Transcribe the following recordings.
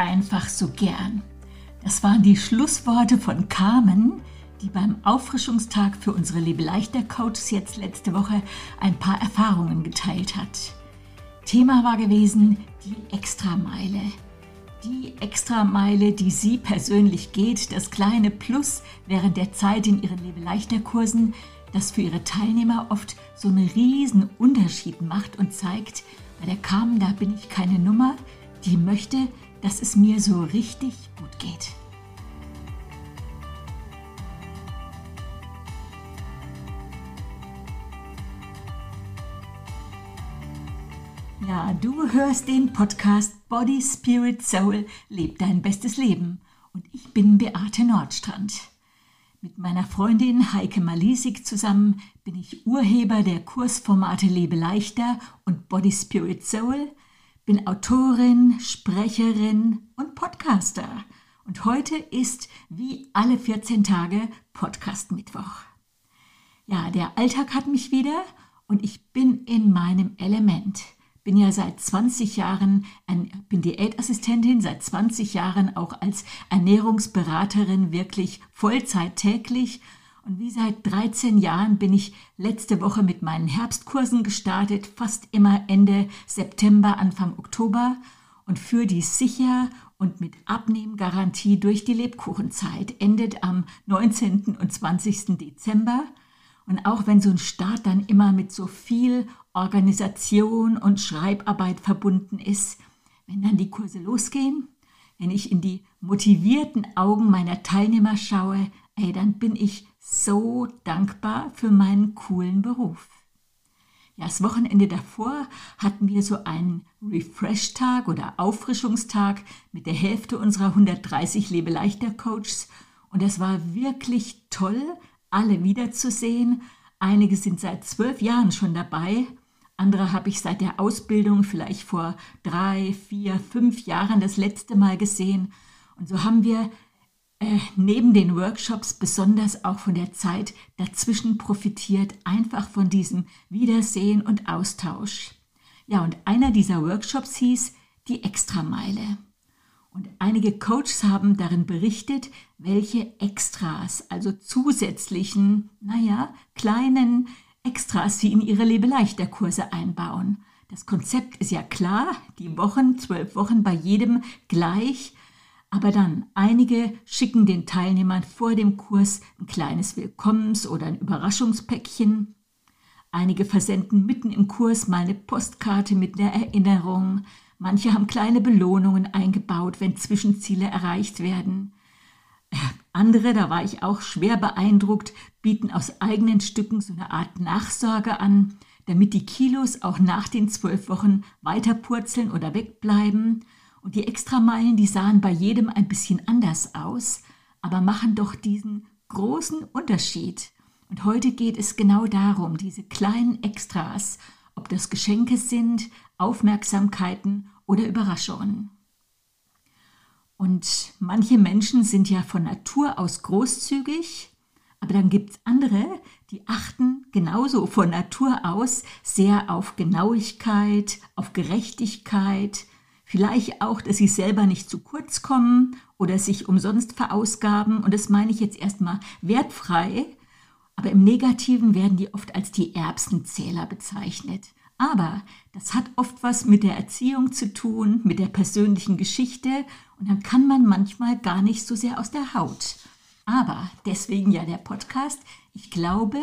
einfach so gern. Das waren die Schlussworte von Carmen, die beim Auffrischungstag für unsere Lebeleichter Coaches jetzt letzte Woche ein paar Erfahrungen geteilt hat. Thema war gewesen die Extrameile. Die Extrameile, die sie persönlich geht, das kleine Plus während der Zeit in ihren Lebeleichter-Kursen, das für ihre Teilnehmer oft so einen riesen Unterschied macht und zeigt, bei der Carmen, da bin ich keine Nummer, die möchte, dass es mir so richtig gut geht. Ja, du hörst den Podcast Body, Spirit, Soul, leb dein bestes Leben. Und ich bin Beate Nordstrand. Mit meiner Freundin Heike Malisik zusammen bin ich Urheber der Kursformate Lebe leichter und Body, Spirit, Soul, bin Autorin, Sprecherin und Podcaster. Und heute ist wie alle 14 Tage Podcast Mittwoch. Ja, der Alltag hat mich wieder und ich bin in meinem Element bin ja seit 20 Jahren, bin Diätassistentin, seit 20 Jahren auch als Ernährungsberaterin wirklich Vollzeit täglich. Und wie seit 13 Jahren bin ich letzte Woche mit meinen Herbstkursen gestartet, fast immer Ende September, Anfang Oktober und für die sicher und mit Abnehmgarantie durch die Lebkuchenzeit endet am 19. und 20. Dezember. Und auch wenn so ein Start dann immer mit so viel Organisation und Schreibarbeit verbunden ist, wenn dann die Kurse losgehen, wenn ich in die motivierten Augen meiner Teilnehmer schaue, ey, dann bin ich so dankbar für meinen coolen Beruf. Ja, das Wochenende davor hatten wir so einen Refresh-Tag oder Auffrischungstag mit der Hälfte unserer 130 Lebeleichter-Coaches und das war wirklich toll, alle wiederzusehen. Einige sind seit zwölf Jahren schon dabei andere habe ich seit der Ausbildung vielleicht vor drei, vier, fünf Jahren das letzte Mal gesehen. Und so haben wir äh, neben den Workshops besonders auch von der Zeit dazwischen profitiert, einfach von diesem Wiedersehen und Austausch. Ja, und einer dieser Workshops hieß die Extrameile. Und einige Coaches haben darin berichtet, welche Extras, also zusätzlichen, naja, kleinen Extras sie in ihre Lebeleichter-Kurse einbauen. Das Konzept ist ja klar, die Wochen, zwölf Wochen bei jedem gleich. Aber dann, einige schicken den Teilnehmern vor dem Kurs ein kleines Willkommens- oder ein Überraschungspäckchen. Einige versenden mitten im Kurs mal eine Postkarte mit einer Erinnerung. Manche haben kleine Belohnungen eingebaut, wenn Zwischenziele erreicht werden. Andere, da war ich auch schwer beeindruckt, bieten aus eigenen Stücken so eine Art Nachsorge an, damit die Kilos auch nach den zwölf Wochen weiter purzeln oder wegbleiben. Und die Extrameilen, die sahen bei jedem ein bisschen anders aus, aber machen doch diesen großen Unterschied. Und heute geht es genau darum, diese kleinen Extras, ob das Geschenke sind, Aufmerksamkeiten oder Überraschungen. Und manche Menschen sind ja von Natur aus großzügig, aber dann gibt es andere, die achten genauso von Natur aus sehr auf Genauigkeit, auf Gerechtigkeit, vielleicht auch, dass sie selber nicht zu kurz kommen oder sich umsonst verausgaben. Und das meine ich jetzt erstmal wertfrei, aber im Negativen werden die oft als die Erbsenzähler bezeichnet. Aber das hat oft was mit der Erziehung zu tun, mit der persönlichen Geschichte und dann kann man manchmal gar nicht so sehr aus der Haut. Aber deswegen ja der Podcast. Ich glaube,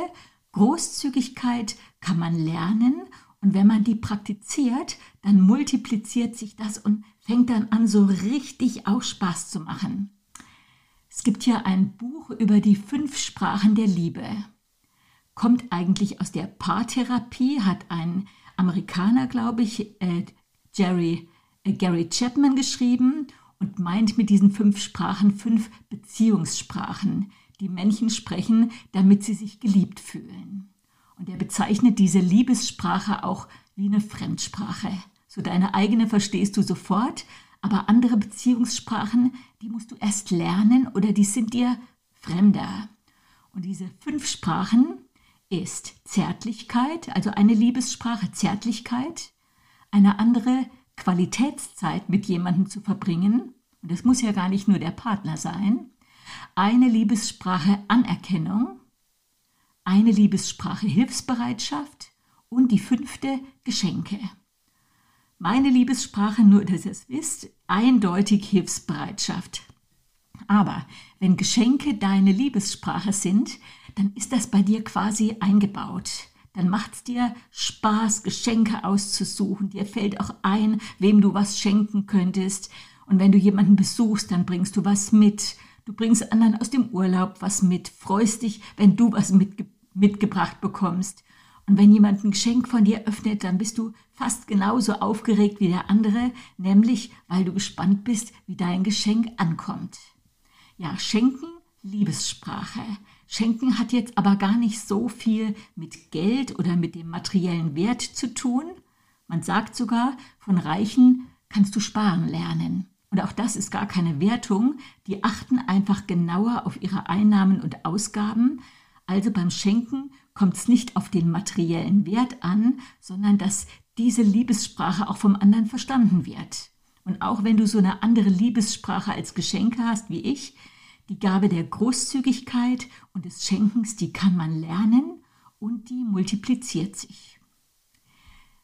Großzügigkeit kann man lernen und wenn man die praktiziert, dann multipliziert sich das und fängt dann an, so richtig auch Spaß zu machen. Es gibt ja ein Buch über die fünf Sprachen der Liebe. Kommt eigentlich aus der Paartherapie, hat ein Amerikaner, glaube ich, äh, Jerry, äh, Gary Chapman geschrieben und meint mit diesen fünf Sprachen fünf Beziehungssprachen, die Männchen sprechen, damit sie sich geliebt fühlen. Und er bezeichnet diese Liebessprache auch wie eine Fremdsprache. So deine eigene verstehst du sofort, aber andere Beziehungssprachen, die musst du erst lernen oder die sind dir fremder. Und diese fünf Sprachen ist Zärtlichkeit, also eine Liebessprache Zärtlichkeit, eine andere Qualitätszeit mit jemandem zu verbringen und es muss ja gar nicht nur der Partner sein, eine Liebessprache Anerkennung, eine Liebessprache Hilfsbereitschaft und die fünfte Geschenke. Meine Liebessprache, nur dass ihr es wisst, eindeutig Hilfsbereitschaft. Aber wenn Geschenke deine Liebessprache sind, dann ist das bei dir quasi eingebaut. Dann macht es dir Spaß, Geschenke auszusuchen. Dir fällt auch ein, wem du was schenken könntest. Und wenn du jemanden besuchst, dann bringst du was mit. Du bringst anderen aus dem Urlaub was mit. Freust dich, wenn du was mitge mitgebracht bekommst. Und wenn jemand ein Geschenk von dir öffnet, dann bist du fast genauso aufgeregt wie der andere, nämlich weil du gespannt bist, wie dein Geschenk ankommt. Ja, Schenken, Liebessprache. Schenken hat jetzt aber gar nicht so viel mit Geld oder mit dem materiellen Wert zu tun. Man sagt sogar, von Reichen kannst du sparen lernen. Und auch das ist gar keine Wertung. Die achten einfach genauer auf ihre Einnahmen und Ausgaben. Also beim Schenken kommt es nicht auf den materiellen Wert an, sondern dass diese Liebessprache auch vom anderen verstanden wird. Und auch wenn du so eine andere Liebessprache als Geschenke hast wie ich, die Gabe der Großzügigkeit und des Schenkens, die kann man lernen und die multipliziert sich.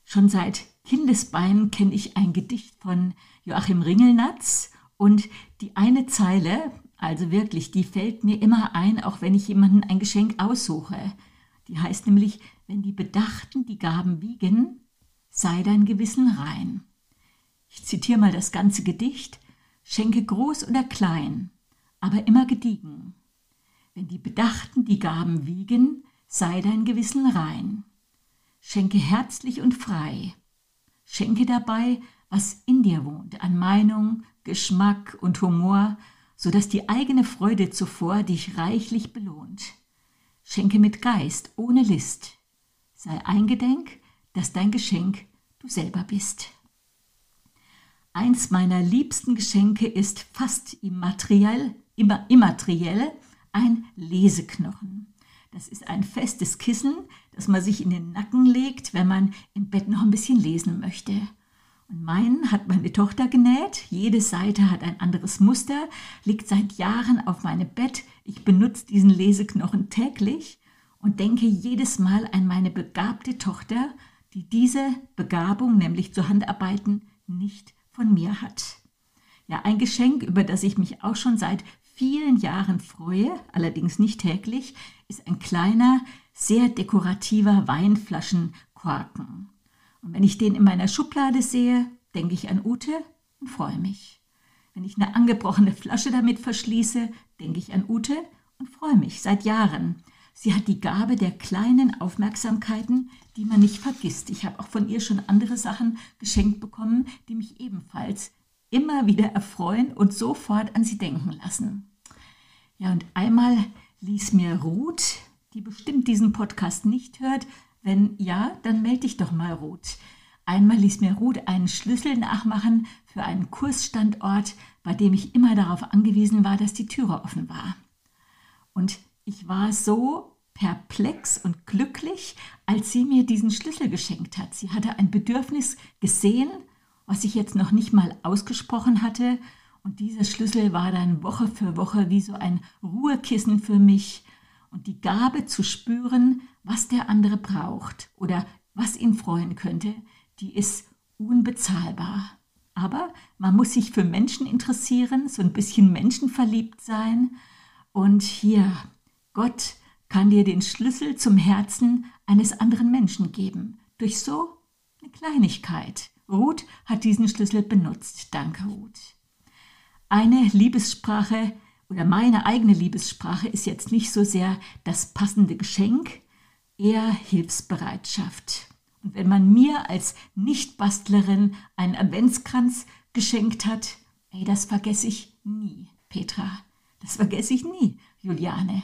Schon seit Kindesbeinen kenne ich ein Gedicht von Joachim Ringelnatz und die eine Zeile, also wirklich, die fällt mir immer ein, auch wenn ich jemanden ein Geschenk aussuche. Die heißt nämlich, wenn die Bedachten die Gaben wiegen, sei dein Gewissen rein. Ich zitiere mal das ganze Gedicht. Schenke groß oder klein, aber immer gediegen. Wenn die Bedachten die Gaben wiegen, sei dein Gewissen rein. Schenke herzlich und frei. Schenke dabei, was in dir wohnt, an Meinung, Geschmack und Humor, so dass die eigene Freude zuvor dich reichlich belohnt. Schenke mit Geist, ohne List. Sei eingedenk, dass dein Geschenk du selber bist. Eins meiner liebsten Geschenke ist fast immateriell, immer immateriell ein Leseknochen. Das ist ein festes Kissen, das man sich in den Nacken legt, wenn man im Bett noch ein bisschen lesen möchte. Meinen hat meine Tochter genäht. Jede Seite hat ein anderes Muster, liegt seit Jahren auf meinem Bett. Ich benutze diesen Leseknochen täglich und denke jedes Mal an meine begabte Tochter, die diese Begabung, nämlich zu Handarbeiten, nicht von mir hat. Ja, ein Geschenk, über das ich mich auch schon seit vielen Jahren freue, allerdings nicht täglich, ist ein kleiner, sehr dekorativer Weinflaschenkorken. Und wenn ich den in meiner Schublade sehe, denke ich an Ute und freue mich. Wenn ich eine angebrochene Flasche damit verschließe, denke ich an Ute und freue mich seit Jahren. Sie hat die Gabe der kleinen Aufmerksamkeiten, die man nicht vergisst. Ich habe auch von ihr schon andere Sachen geschenkt bekommen, die mich ebenfalls immer wieder erfreuen und sofort an sie denken lassen. Ja, und einmal ließ mir Ruth, die bestimmt diesen Podcast nicht hört, wenn ja, dann melde dich doch mal, Ruth. Einmal ließ mir Ruth einen Schlüssel nachmachen für einen Kursstandort, bei dem ich immer darauf angewiesen war, dass die Türe offen war. Und ich war so perplex und glücklich, als sie mir diesen Schlüssel geschenkt hat. Sie hatte ein Bedürfnis gesehen, was ich jetzt noch nicht mal ausgesprochen hatte. Und dieser Schlüssel war dann Woche für Woche wie so ein Ruhekissen für mich und die Gabe zu spüren, was der andere braucht oder was ihn freuen könnte, die ist unbezahlbar. Aber man muss sich für Menschen interessieren, so ein bisschen menschenverliebt sein. Und hier, Gott kann dir den Schlüssel zum Herzen eines anderen Menschen geben. Durch so eine Kleinigkeit. Ruth hat diesen Schlüssel benutzt. Danke, Ruth. Eine Liebessprache oder meine eigene Liebessprache ist jetzt nicht so sehr das passende Geschenk, eher Hilfsbereitschaft. Und wenn man mir als Nichtbastlerin einen Adventskranz geschenkt hat, ey, das vergesse ich nie, Petra. Das vergesse ich nie, Juliane.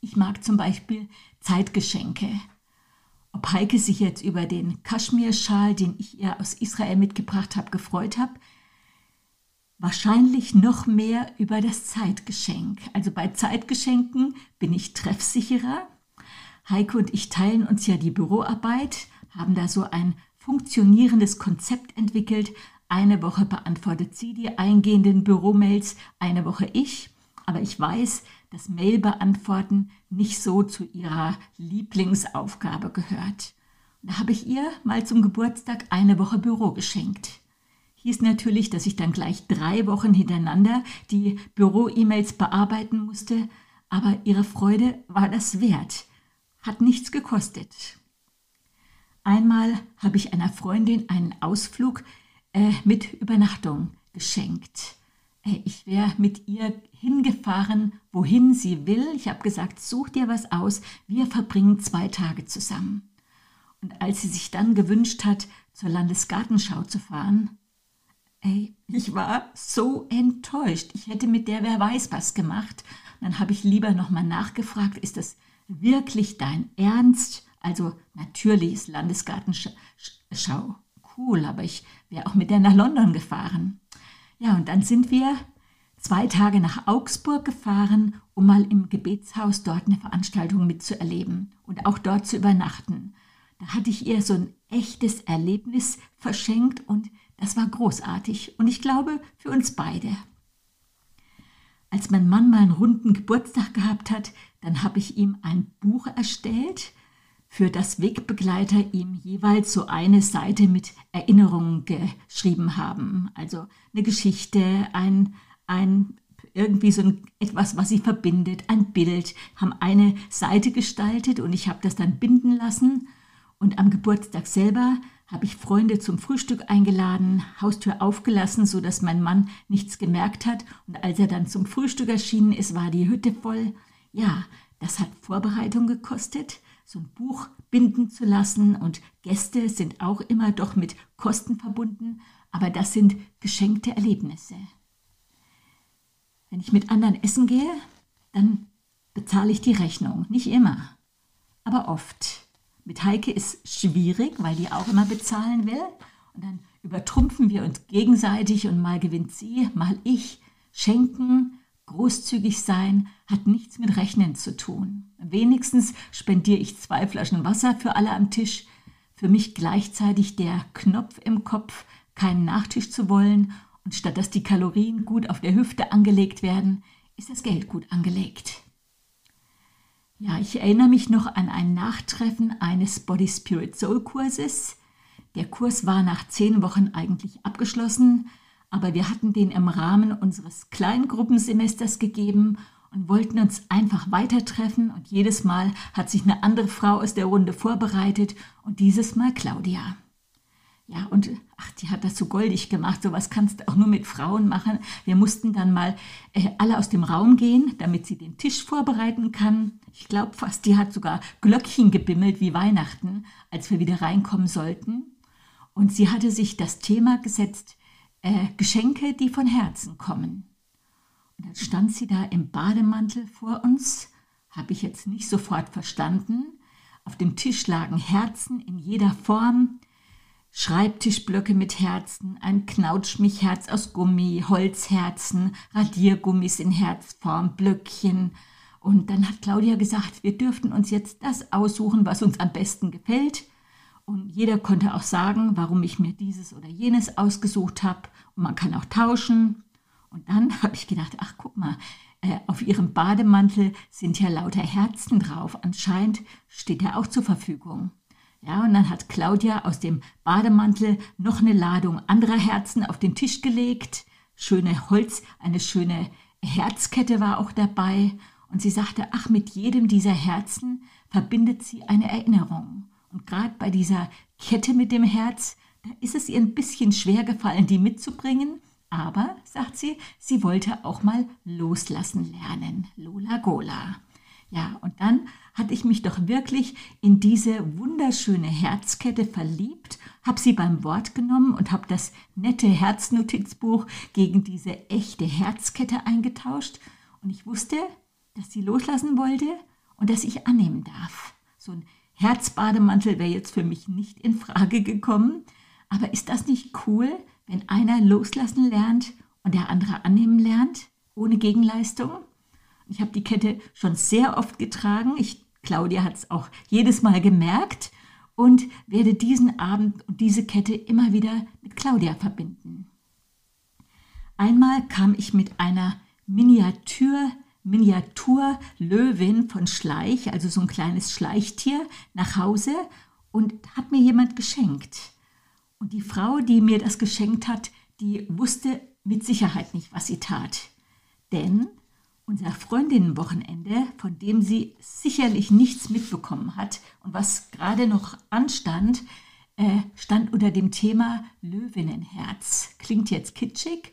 Ich mag zum Beispiel Zeitgeschenke. Ob Heike sich jetzt über den Kaschmirschal, den ich ihr aus Israel mitgebracht habe, gefreut hat, wahrscheinlich noch mehr über das Zeitgeschenk. Also bei Zeitgeschenken bin ich treffsicherer. Heike und ich teilen uns ja die Büroarbeit, haben da so ein funktionierendes Konzept entwickelt. Eine Woche beantwortet sie die eingehenden Büromails, eine Woche ich. Aber ich weiß, dass Mail beantworten nicht so zu ihrer Lieblingsaufgabe gehört. Da habe ich ihr mal zum Geburtstag eine Woche Büro geschenkt. Hieß natürlich, dass ich dann gleich drei Wochen hintereinander die Büro-E-Mails bearbeiten musste, aber ihre Freude war das wert. Hat nichts gekostet. Einmal habe ich einer Freundin einen Ausflug äh, mit Übernachtung geschenkt. Äh, ich wäre mit ihr hingefahren, wohin sie will. Ich habe gesagt, such dir was aus, wir verbringen zwei Tage zusammen. Und als sie sich dann gewünscht hat, zur Landesgartenschau zu fahren, ey, ich war so enttäuscht. Ich hätte mit der wer weiß was gemacht. dann habe ich lieber nochmal nachgefragt, ist das wirklich dein Ernst? Also natürlich ist Landesgartenschau cool, aber ich wäre auch mit der nach London gefahren. Ja, und dann sind wir zwei Tage nach Augsburg gefahren, um mal im Gebetshaus dort eine Veranstaltung mitzuerleben und auch dort zu übernachten. Da hatte ich ihr so ein echtes Erlebnis verschenkt und das war großartig und ich glaube für uns beide. Als mein Mann mal einen runden Geburtstag gehabt hat, dann habe ich ihm ein Buch erstellt, für das Wegbegleiter ihm jeweils so eine Seite mit Erinnerungen geschrieben haben. Also eine Geschichte, ein, ein irgendwie so ein, etwas, was sie verbindet, ein Bild, haben eine Seite gestaltet und ich habe das dann binden lassen und am Geburtstag selber habe ich Freunde zum Frühstück eingeladen, Haustür aufgelassen, so dass mein Mann nichts gemerkt hat. Und als er dann zum Frühstück erschienen ist, war die Hütte voll. Ja, das hat Vorbereitung gekostet, so ein Buch binden zu lassen. Und Gäste sind auch immer doch mit Kosten verbunden. Aber das sind geschenkte Erlebnisse. Wenn ich mit anderen essen gehe, dann bezahle ich die Rechnung. Nicht immer, aber oft. Mit Heike ist schwierig, weil die auch immer bezahlen will. Und dann übertrumpfen wir uns gegenseitig und mal gewinnt sie, mal ich. Schenken, großzügig sein, hat nichts mit Rechnen zu tun. Wenigstens spendiere ich zwei Flaschen Wasser für alle am Tisch. Für mich gleichzeitig der Knopf im Kopf, keinen Nachtisch zu wollen. Und statt dass die Kalorien gut auf der Hüfte angelegt werden, ist das Geld gut angelegt. Ja, ich erinnere mich noch an ein Nachtreffen eines Body Spirit Soul Kurses. Der Kurs war nach zehn Wochen eigentlich abgeschlossen, aber wir hatten den im Rahmen unseres Kleingruppensemesters gegeben und wollten uns einfach weiter treffen und jedes Mal hat sich eine andere Frau aus der Runde vorbereitet und dieses Mal Claudia. Ja, und ach, die hat das so goldig gemacht. Sowas kannst du auch nur mit Frauen machen. Wir mussten dann mal äh, alle aus dem Raum gehen, damit sie den Tisch vorbereiten kann. Ich glaube fast, die hat sogar Glöckchen gebimmelt wie Weihnachten, als wir wieder reinkommen sollten. Und sie hatte sich das Thema gesetzt, äh, Geschenke, die von Herzen kommen. Und dann stand sie da im Bademantel vor uns, habe ich jetzt nicht sofort verstanden. Auf dem Tisch lagen Herzen in jeder Form, Schreibtischblöcke mit Herzen, ein Knautschmichherz aus Gummi, Holzherzen, Radiergummis in Herzform, Blöckchen. Und dann hat Claudia gesagt, wir dürften uns jetzt das aussuchen, was uns am besten gefällt. Und jeder konnte auch sagen, warum ich mir dieses oder jenes ausgesucht habe. Und man kann auch tauschen. Und dann habe ich gedacht, ach guck mal, äh, auf ihrem Bademantel sind ja lauter Herzen drauf. Anscheinend steht er auch zur Verfügung. Ja, und dann hat Claudia aus dem Bademantel noch eine Ladung anderer Herzen auf den Tisch gelegt. Schöne Holz, eine schöne Herzkette war auch dabei. Und sie sagte, ach, mit jedem dieser Herzen verbindet sie eine Erinnerung. Und gerade bei dieser Kette mit dem Herz, da ist es ihr ein bisschen schwer gefallen, die mitzubringen. Aber, sagt sie, sie wollte auch mal loslassen lernen. Lola Gola. Ja, und dann hatte ich mich doch wirklich in diese wunderschöne Herzkette verliebt, habe sie beim Wort genommen und habe das nette Herznotizbuch gegen diese echte Herzkette eingetauscht. Und ich wusste, dass sie loslassen wollte und dass ich annehmen darf. So ein Herzbademantel wäre jetzt für mich nicht in Frage gekommen. Aber ist das nicht cool, wenn einer loslassen lernt und der andere annehmen lernt, ohne Gegenleistung? Ich habe die Kette schon sehr oft getragen. Ich, Claudia hat es auch jedes Mal gemerkt. und werde diesen Abend und diese Kette immer wieder mit Claudia verbinden. Einmal kam ich mit einer Miniatur Miniatur-Löwin von Schleich, also so ein kleines Schleichtier, nach Hause und hat mir jemand geschenkt. Und die Frau, die mir das geschenkt hat, die wusste mit Sicherheit nicht, was sie tat. Denn unser Freundinnenwochenende, von dem sie sicherlich nichts mitbekommen hat und was gerade noch anstand, äh, stand unter dem Thema Löwinnenherz. Klingt jetzt kitschig,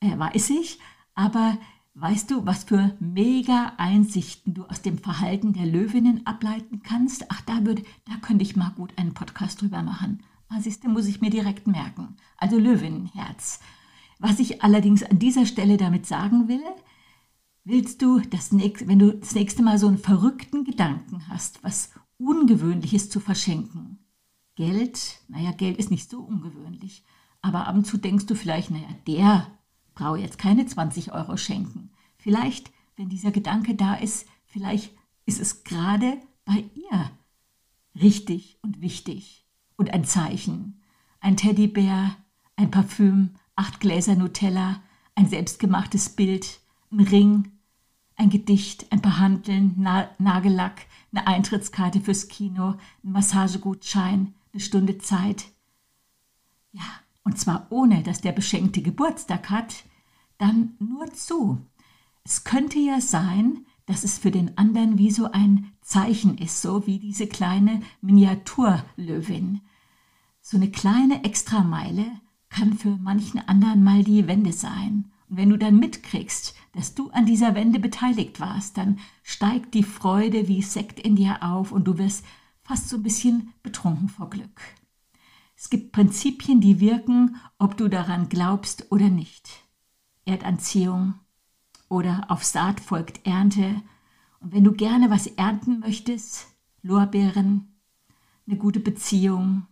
äh, weiß ich, aber weißt du, was für mega Einsichten du aus dem Verhalten der Löwinnen ableiten kannst? Ach, da würde, da könnte ich mal gut einen Podcast drüber machen. Was ist denn, muss ich mir direkt merken. Also Löwinnenherz. Was ich allerdings an dieser Stelle damit sagen will, willst du das nächste, wenn du das nächste Mal so einen verrückten Gedanken hast, was Ungewöhnliches zu verschenken. Geld, naja, Geld ist nicht so ungewöhnlich, aber ab und zu denkst du vielleicht, naja, der brauche jetzt keine 20 Euro schenken. Vielleicht, wenn dieser Gedanke da ist, vielleicht ist es gerade bei ihr richtig und wichtig und ein Zeichen. Ein Teddybär, ein Parfüm, acht Gläser Nutella, ein selbstgemachtes Bild, ein Ring, ein Gedicht, ein paar Handeln, Na Nagellack, eine Eintrittskarte fürs Kino, ein Massagegutschein, eine Stunde Zeit. Ja, und zwar ohne, dass der Beschenkte Geburtstag hat, dann nur zu. Es könnte ja sein, dass es für den anderen wie so ein Zeichen ist, so wie diese kleine Miniaturlöwin. So eine kleine Extrameile kann für manchen anderen mal die Wende sein. Und wenn du dann mitkriegst, dass du an dieser Wende beteiligt warst, dann steigt die Freude wie Sekt in dir auf und du wirst fast so ein bisschen betrunken vor Glück. Es gibt Prinzipien, die wirken, ob du daran glaubst oder nicht. Erdanziehung oder auf Saat folgt Ernte. Und wenn du gerne was ernten möchtest, Lorbeeren, eine gute Beziehung,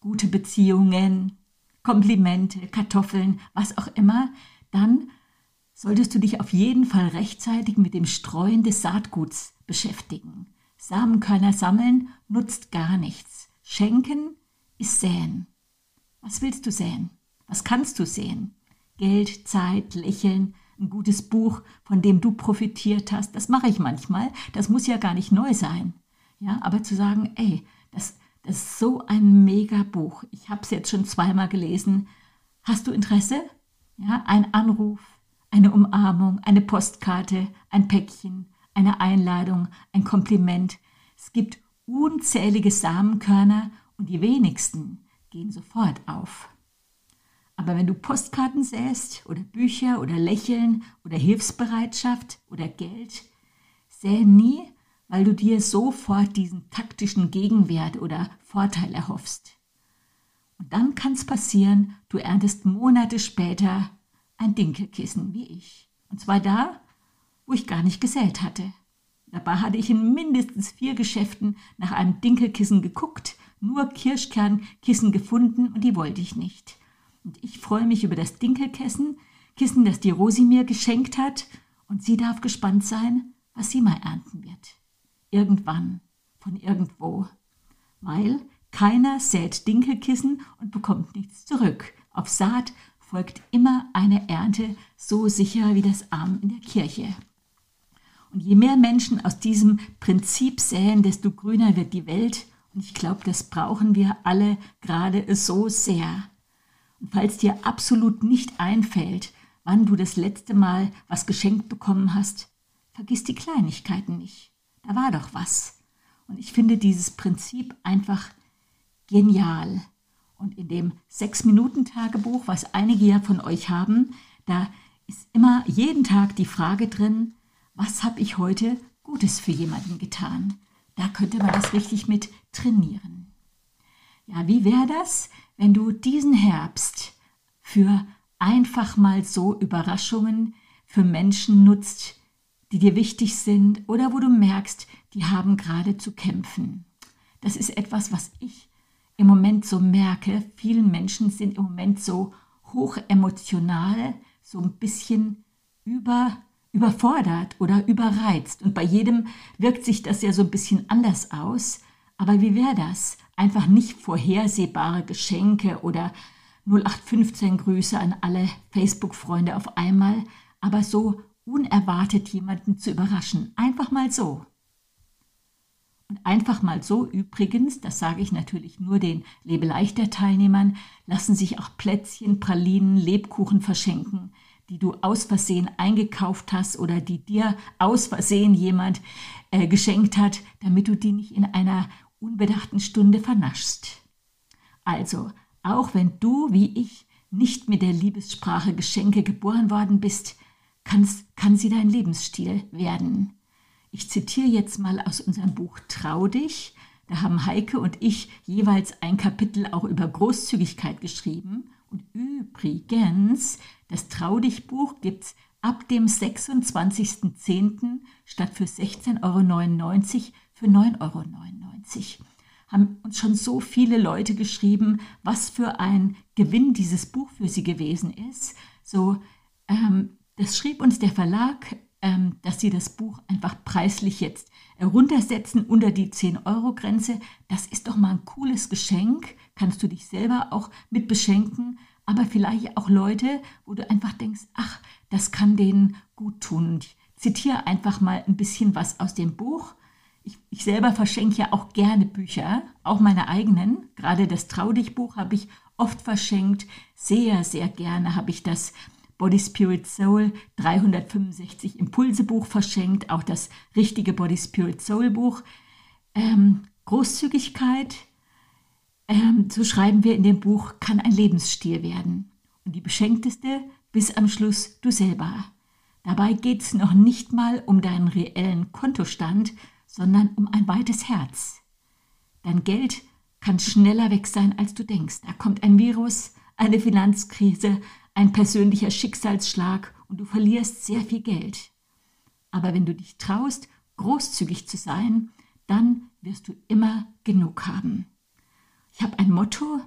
gute Beziehungen, Komplimente, Kartoffeln, was auch immer, dann solltest du dich auf jeden Fall rechtzeitig mit dem Streuen des Saatguts beschäftigen. Samenkörner sammeln nutzt gar nichts. Schenken ist säen. Was willst du säen? Was kannst du säen? Geld, Zeit, Lächeln, ein gutes Buch, von dem du profitiert hast. Das mache ich manchmal. Das muss ja gar nicht neu sein. Ja, aber zu sagen, ey, das, das ist so ein mega Buch. Ich habe es jetzt schon zweimal gelesen. Hast du Interesse? Ja, ein Anruf, eine Umarmung, eine Postkarte, ein Päckchen, eine Einladung, ein Kompliment. Es gibt unzählige Samenkörner und die wenigsten gehen sofort auf. Aber wenn du Postkarten säst oder Bücher oder Lächeln oder Hilfsbereitschaft oder Geld, sähe nie, weil du dir sofort diesen taktischen Gegenwert oder Vorteil erhoffst. Und dann kann es passieren, du erntest Monate später ein Dinkelkissen wie ich. Und zwar da, wo ich gar nicht gesät hatte. Dabei hatte ich in mindestens vier Geschäften nach einem Dinkelkissen geguckt, nur Kirschkernkissen gefunden und die wollte ich nicht. Und ich freue mich über das Dinkelkissen, Kissen, das die Rosi mir geschenkt hat, und sie darf gespannt sein, was sie mal ernten wird. Irgendwann, von irgendwo. Weil keiner sät Dinkelkissen und bekommt nichts zurück. Auf Saat folgt immer eine Ernte, so sicher wie das Arm in der Kirche. Und je mehr Menschen aus diesem Prinzip säen, desto grüner wird die Welt. Und ich glaube, das brauchen wir alle gerade so sehr. Und falls dir absolut nicht einfällt, wann du das letzte Mal was geschenkt bekommen hast, vergiss die Kleinigkeiten nicht. Da war doch was. Und ich finde dieses Prinzip einfach genial. Und in dem Sechs-Minuten-Tagebuch, was einige ja von euch haben, da ist immer jeden Tag die Frage drin, was habe ich heute Gutes für jemanden getan? Da könnte man das richtig mit trainieren. Ja, wie wäre das, wenn du diesen Herbst für einfach mal so Überraschungen für Menschen nutzt, die dir wichtig sind oder wo du merkst, die haben gerade zu kämpfen. Das ist etwas, was ich im Moment so merke. Vielen Menschen sind im Moment so hoch emotional, so ein bisschen über überfordert oder überreizt. Und bei jedem wirkt sich das ja so ein bisschen anders aus. Aber wie wäre das? Einfach nicht vorhersehbare Geschenke oder 0815 Grüße an alle Facebook-Freunde auf einmal, aber so unerwartet jemanden zu überraschen. Einfach mal so. Und einfach mal so übrigens, das sage ich natürlich nur den Lebeleichter-Teilnehmern, lassen sich auch Plätzchen, Pralinen, Lebkuchen verschenken, die du aus Versehen eingekauft hast oder die dir aus Versehen jemand äh, geschenkt hat, damit du die nicht in einer unbedachten Stunde vernaschst. Also, auch wenn du, wie ich, nicht mit der Liebessprache Geschenke geboren worden bist, kann sie dein Lebensstil werden. Ich zitiere jetzt mal aus unserem Buch Trau dich. Da haben Heike und ich jeweils ein Kapitel auch über Großzügigkeit geschrieben. Und übrigens, das Trau dich Buch gibt es ab dem 26.10. statt für 16,99 Euro für 9,99 Euro. Haben uns schon so viele Leute geschrieben, was für ein Gewinn dieses Buch für sie gewesen ist. So, ähm, das schrieb uns der Verlag, dass sie das Buch einfach preislich jetzt runtersetzen unter die 10-Euro-Grenze. Das ist doch mal ein cooles Geschenk. Kannst du dich selber auch mit beschenken, aber vielleicht auch Leute, wo du einfach denkst, ach, das kann denen gut tun. Ich zitiere einfach mal ein bisschen was aus dem Buch. Ich, ich selber verschenke ja auch gerne Bücher, auch meine eigenen. Gerade das Trau dich Buch habe ich oft verschenkt. Sehr, sehr gerne habe ich das Body Spirit Soul 365 Impulse Buch verschenkt, auch das richtige Body Spirit Soul Buch. Ähm, Großzügigkeit, ähm, so schreiben wir in dem Buch, kann ein Lebensstil werden. Und die beschenkteste bis am Schluss du selber. Dabei geht es noch nicht mal um deinen reellen Kontostand, sondern um ein weites Herz. Dein Geld kann schneller weg sein, als du denkst. Da kommt ein Virus, eine Finanzkrise, ein persönlicher Schicksalsschlag und du verlierst sehr viel Geld. Aber wenn du dich traust, großzügig zu sein, dann wirst du immer genug haben. Ich habe ein Motto,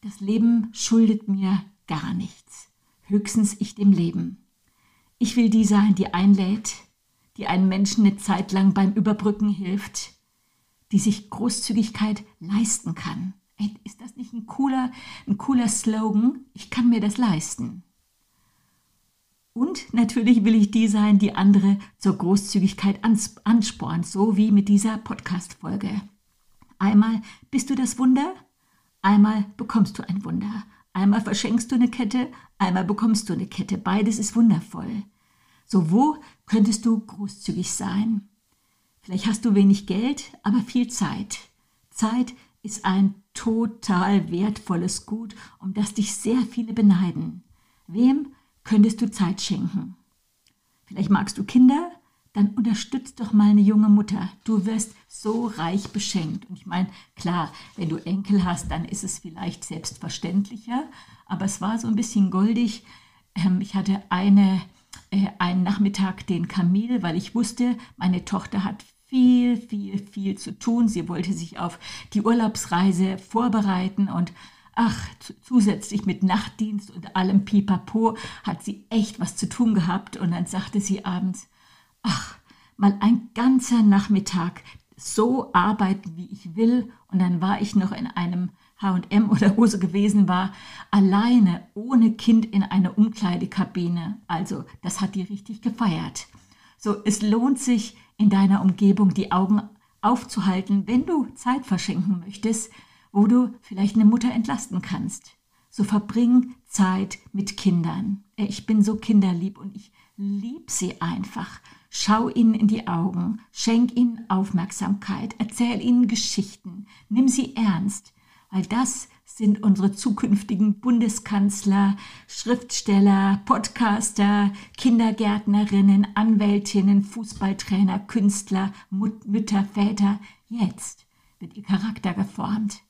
das Leben schuldet mir gar nichts, höchstens ich dem Leben. Ich will die sein, die einlädt, die einen Menschen eine Zeit lang beim Überbrücken hilft, die sich Großzügigkeit leisten kann. Ist das nicht ein cooler, ein cooler Slogan? Ich kann mir das leisten. Und natürlich will ich die sein, die andere zur Großzügigkeit anspornt, so wie mit dieser Podcast-Folge. Einmal bist du das Wunder, einmal bekommst du ein Wunder. Einmal verschenkst du eine Kette, einmal bekommst du eine Kette. Beides ist wundervoll. So, wo könntest du großzügig sein? Vielleicht hast du wenig Geld, aber viel Zeit. Zeit ist ein total wertvolles Gut, um das dich sehr viele beneiden. Wem könntest du Zeit schenken? Vielleicht magst du Kinder? Dann unterstützt doch mal eine junge Mutter. Du wirst so reich beschenkt. Und ich meine, klar, wenn du Enkel hast, dann ist es vielleicht selbstverständlicher. Aber es war so ein bisschen goldig. Ähm, ich hatte eine, äh, einen Nachmittag den Kamel, weil ich wusste, meine Tochter hat viel, viel, viel zu tun. Sie wollte sich auf die Urlaubsreise vorbereiten und ach, zusätzlich mit Nachtdienst und allem Pipapo hat sie echt was zu tun gehabt. Und dann sagte sie abends, ach, mal ein ganzer Nachmittag so arbeiten, wie ich will. Und dann war ich noch in einem H&M oder wo sie gewesen war, alleine, ohne Kind in einer Umkleidekabine. Also, das hat die richtig gefeiert. So, es lohnt sich, in deiner Umgebung die Augen aufzuhalten, wenn du Zeit verschenken möchtest, wo du vielleicht eine Mutter entlasten kannst. So verbring Zeit mit Kindern. Ich bin so kinderlieb und ich lieb sie einfach. Schau ihnen in die Augen, schenk ihnen Aufmerksamkeit, erzähl ihnen Geschichten, nimm sie ernst, weil das sind unsere zukünftigen Bundeskanzler, Schriftsteller, Podcaster, Kindergärtnerinnen, Anwältinnen, Fußballtrainer, Künstler, Mut Mütter, Väter. Jetzt wird ihr Charakter geformt.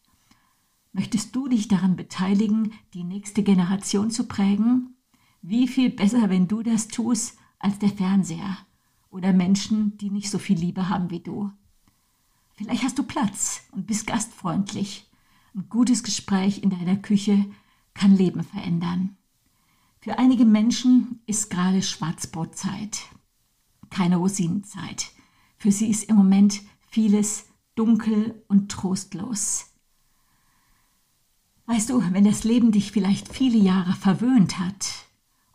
Möchtest du dich daran beteiligen, die nächste Generation zu prägen? Wie viel besser, wenn du das tust, als der Fernseher oder Menschen, die nicht so viel Liebe haben wie du. Vielleicht hast du Platz und bist gastfreundlich ein gutes Gespräch in deiner Küche kann Leben verändern. Für einige Menschen ist gerade Schwarzbrotzeit, keine Rosinenzeit. Für sie ist im Moment vieles dunkel und trostlos. Weißt du, wenn das Leben dich vielleicht viele Jahre verwöhnt hat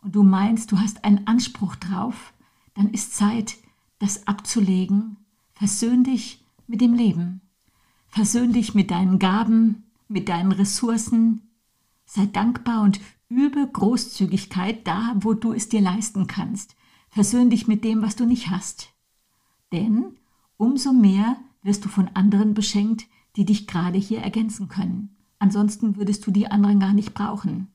und du meinst, du hast einen Anspruch drauf, dann ist Zeit, das abzulegen. Versöhn dich mit dem Leben. Versöhn dich mit deinen Gaben, mit deinen Ressourcen. Sei dankbar und übe Großzügigkeit da, wo du es dir leisten kannst. Versöhn dich mit dem, was du nicht hast. Denn umso mehr wirst du von anderen beschenkt, die dich gerade hier ergänzen können. Ansonsten würdest du die anderen gar nicht brauchen.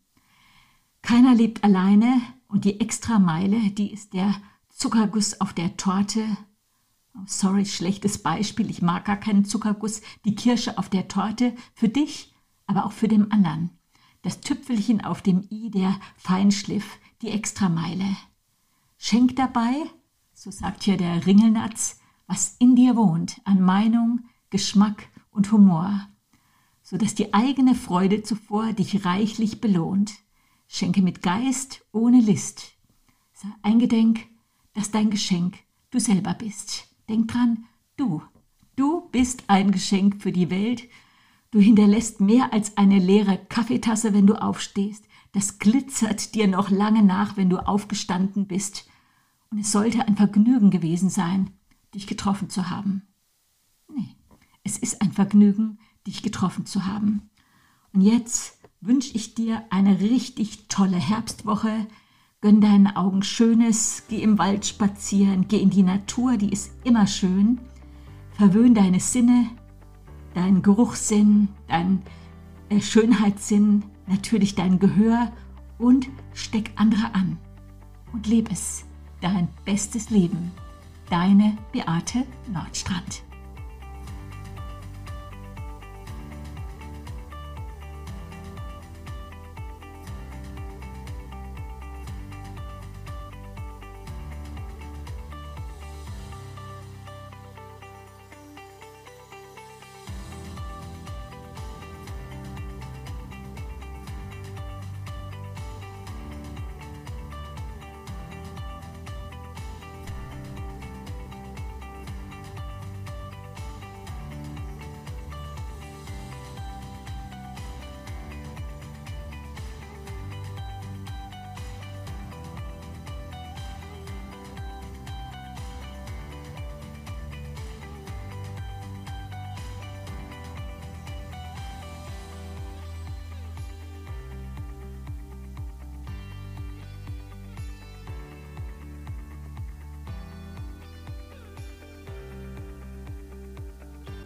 Keiner lebt alleine und die Extrameile, die ist der Zuckerguss auf der Torte. Oh, sorry, schlechtes Beispiel, ich mag gar keinen Zuckerguss. Die Kirsche auf der Torte für dich, aber auch für den anderen. Das Tüpfelchen auf dem i, der Feinschliff, die Extrameile. Schenk dabei, so sagt hier der Ringelnatz, was in dir wohnt an Meinung, Geschmack und Humor so dass die eigene Freude zuvor dich reichlich belohnt. Schenke mit Geist, ohne List. Sei eingedenk, dass dein Geschenk du selber bist. Denk dran, du, du bist ein Geschenk für die Welt. Du hinterlässt mehr als eine leere Kaffeetasse, wenn du aufstehst. Das glitzert dir noch lange nach, wenn du aufgestanden bist. Und es sollte ein Vergnügen gewesen sein, dich getroffen zu haben. Nee, es ist ein Vergnügen, dich getroffen zu haben. Und jetzt wünsche ich dir eine richtig tolle Herbstwoche. Gönn deinen Augen Schönes, geh im Wald spazieren, geh in die Natur, die ist immer schön. Verwöhn deine Sinne, deinen Geruchssinn, deinen äh, Schönheitssinn, natürlich dein Gehör und steck andere an. Und lebe es, dein bestes Leben. Deine Beate Nordstrand.